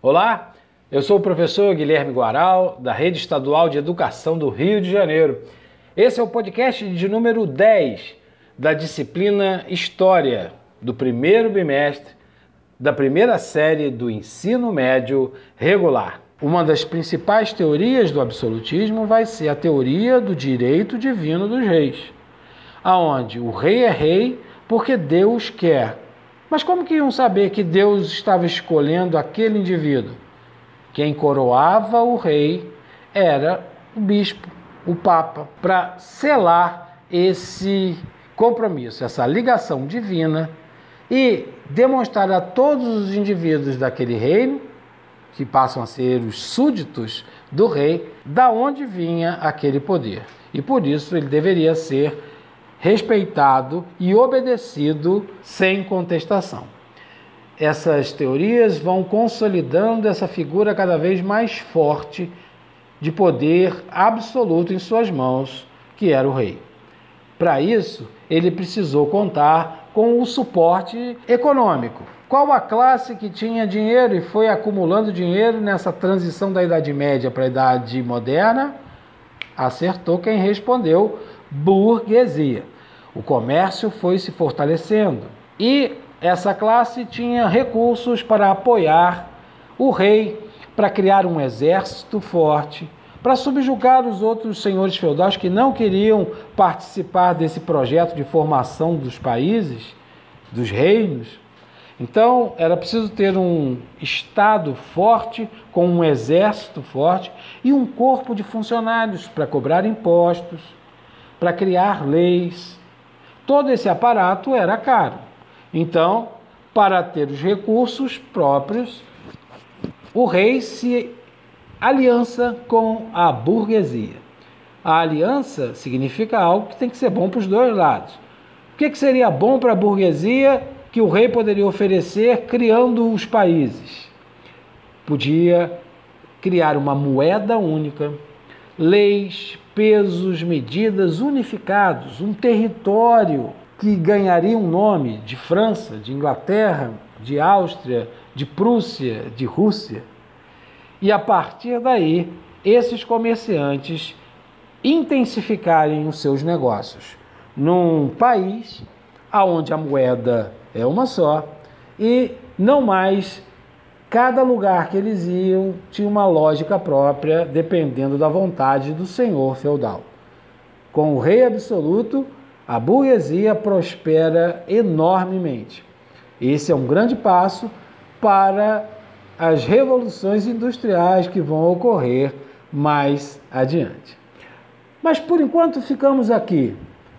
Olá, eu sou o professor Guilherme Guaral, da Rede Estadual de Educação do Rio de Janeiro. Esse é o podcast de número 10 da disciplina História do primeiro bimestre da primeira série do ensino médio regular. Uma das principais teorias do absolutismo vai ser a teoria do direito divino dos reis, aonde o rei é rei porque Deus quer mas como que iam saber que Deus estava escolhendo aquele indivíduo? Quem coroava o rei era o bispo, o papa, para selar esse compromisso, essa ligação divina e demonstrar a todos os indivíduos daquele reino, que passam a ser os súditos do rei, da onde vinha aquele poder. E por isso ele deveria ser respeitado e obedecido sem contestação. Essas teorias vão consolidando essa figura cada vez mais forte de poder absoluto em suas mãos, que era o rei. Para isso, ele precisou contar com o suporte econômico. Qual a classe que tinha dinheiro e foi acumulando dinheiro nessa transição da Idade Média para a Idade Moderna? Acertou quem respondeu burguesia. O comércio foi se fortalecendo e essa classe tinha recursos para apoiar o rei, para criar um exército forte, para subjugar os outros senhores feudais que não queriam participar desse projeto de formação dos países, dos reinos. Então, era preciso ter um Estado forte, com um exército forte e um corpo de funcionários para cobrar impostos, para criar leis. Todo esse aparato era caro. Então, para ter os recursos próprios, o rei se aliança com a burguesia. A aliança significa algo que tem que ser bom para os dois lados. O que, que seria bom para a burguesia que o rei poderia oferecer criando os países? Podia criar uma moeda única, leis, pesos, medidas unificados, um território que ganharia um nome de França, de Inglaterra, de Áustria, de Prússia, de Rússia. E a partir daí, esses comerciantes intensificarem os seus negócios num país onde a moeda é uma só e não mais cada lugar que eles iam tinha uma lógica própria, dependendo da vontade do senhor feudal. Com o rei absoluto, a burguesia prospera enormemente. Esse é um grande passo para as revoluções industriais que vão ocorrer mais adiante. Mas por enquanto ficamos aqui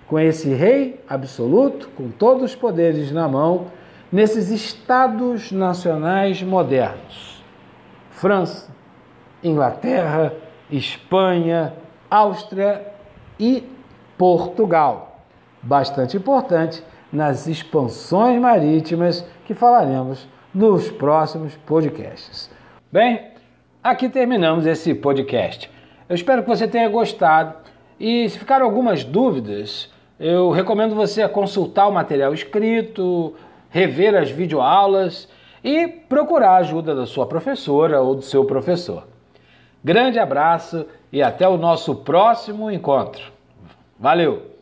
com esse rei absoluto, com todos os poderes na mão, nesses estados nacionais modernos: França, Inglaterra, Espanha, Áustria e Portugal bastante importante nas expansões marítimas que falaremos nos próximos podcasts. Bem, aqui terminamos esse podcast. Eu espero que você tenha gostado e se ficaram algumas dúvidas, eu recomendo você consultar o material escrito, rever as videoaulas e procurar a ajuda da sua professora ou do seu professor. Grande abraço e até o nosso próximo encontro. Valeu!